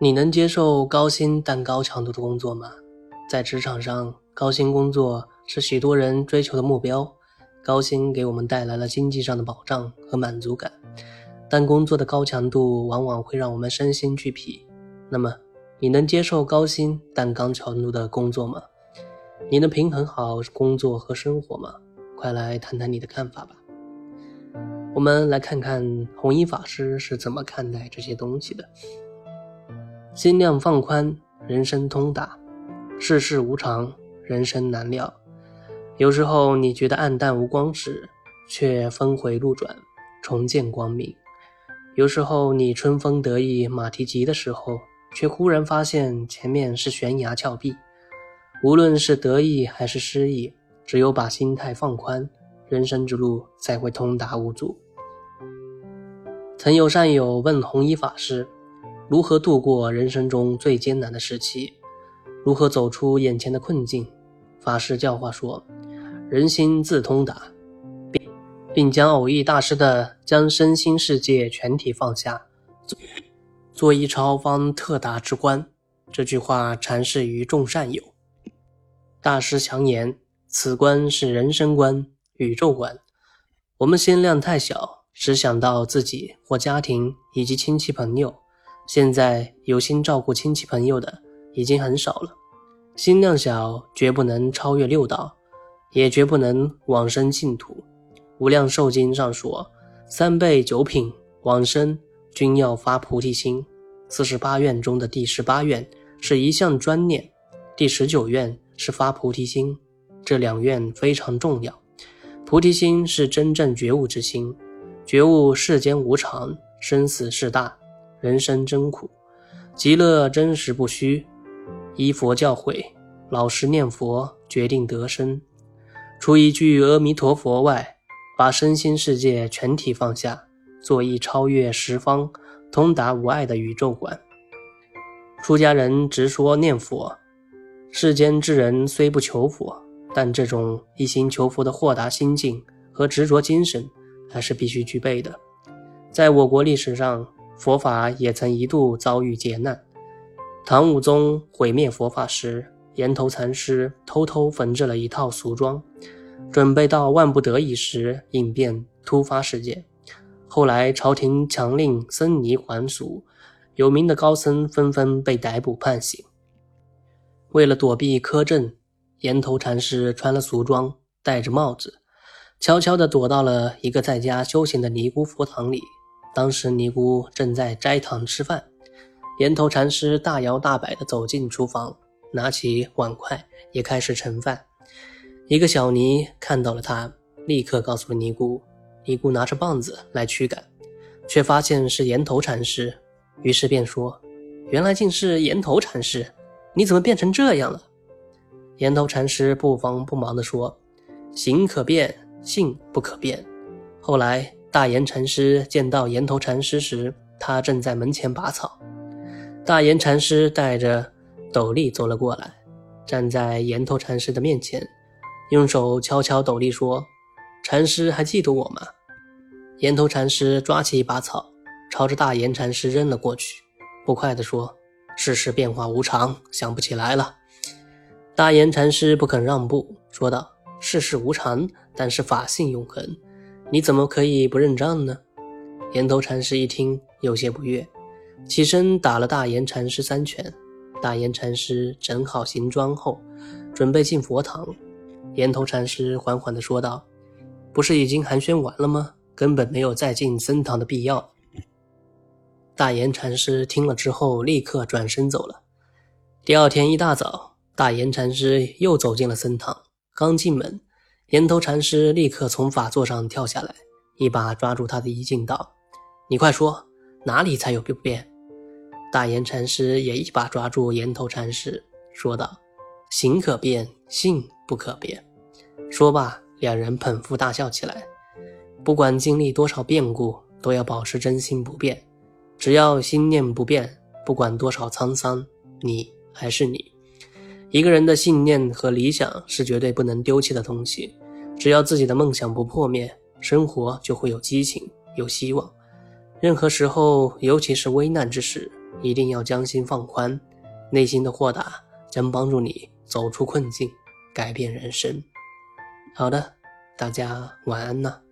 你能接受高薪但高强度的工作吗？在职场上，高薪工作是许多人追求的目标。高薪给我们带来了经济上的保障和满足感，但工作的高强度往往会让我们身心俱疲。那么，你能接受高薪但高强度的工作吗？你能平衡好工作和生活吗？快来谈谈你的看法吧。我们来看看弘一法师是怎么看待这些东西的。心量放宽，人生通达；世事无常，人生难料。有时候你觉得暗淡无光时，却峰回路转，重见光明；有时候你春风得意、马蹄疾的时候，却忽然发现前面是悬崖峭壁。无论是得意还是失意，只有把心态放宽，人生之路才会通达无阻。曾有善友问弘一法师。如何度过人生中最艰难的时期？如何走出眼前的困境？法师教化说：“人心自通达，并并将偶益大师的‘将身心世界全体放下，做一超方特达之观’这句话阐释于众善友。大师强言，此观是人生观、宇宙观。我们心量太小，只想到自己或家庭以及亲戚朋友。”现在有心照顾亲戚朋友的已经很少了，心量小，绝不能超越六道，也绝不能往生净土。无量寿经上说，三辈九品往生均要发菩提心。四十八愿中的第十八愿是一向专念，第十九愿是发菩提心，这两愿非常重要。菩提心是真正觉悟之心，觉悟世间无常，生死事大。人生真苦，极乐真实不虚。依佛教诲，老实念佛，决定得生。除一句阿弥陀佛外，把身心世界全体放下，做一超越十方、通达无碍的宇宙观。出家人直说念佛，世间之人虽不求佛，但这种一心求佛的豁达心境和执着精神，还是必须具备的。在我国历史上，佛法也曾一度遭遇劫难。唐武宗毁灭佛法时，岩头禅师偷偷缝制了一套俗装，准备到万不得已时应变突发事件。后来朝廷强令僧尼还俗，有名的高僧纷纷被逮捕判刑。为了躲避苛政，岩头禅师穿了俗装，戴着帽子，悄悄地躲到了一个在家修行的尼姑佛堂里。当时尼姑正在斋堂吃饭，岩头禅师大摇大摆地走进厨房，拿起碗筷也开始盛饭。一个小尼看到了他，立刻告诉了尼姑。尼姑拿着棒子来驱赶，却发现是岩头禅师，于是便说：“原来竟是岩头禅师，你怎么变成这样了？”岩头禅师不慌不忙地说：“行可变，性不可变。”后来。大岩禅师见到岩头禅师时，他正在门前拔草。大岩禅师带着斗笠走了过来，站在岩头禅师的面前，用手敲敲斗笠说：“禅师还记得我吗？”岩头禅师抓起一把草，朝着大岩禅师扔了过去，不快地说：“世事变化无常，想不起来了。”大岩禅师不肯让步，说道：“世事无常，但是法性永恒。”你怎么可以不认账呢？岩头禅师一听，有些不悦，起身打了大岩禅师三拳。大岩禅师整好行装后，准备进佛堂。岩头禅师缓缓地说道：“不是已经寒暄完了吗？根本没有再进僧堂的必要。”大岩禅师听了之后，立刻转身走了。第二天一大早，大岩禅师又走进了僧堂，刚进门。岩头禅师立刻从法座上跳下来，一把抓住他的衣襟，道：“你快说，哪里才有不变？”大岩禅师也一把抓住岩头禅师，说道：“行可变，性不可变。”说罢，两人捧腹大笑起来。不管经历多少变故，都要保持真心不变。只要心念不变，不管多少沧桑，你还是你。一个人的信念和理想是绝对不能丢弃的东西。只要自己的梦想不破灭，生活就会有激情、有希望。任何时候，尤其是危难之时，一定要将心放宽，内心的豁达将帮助你走出困境，改变人生。好的，大家晚安呢。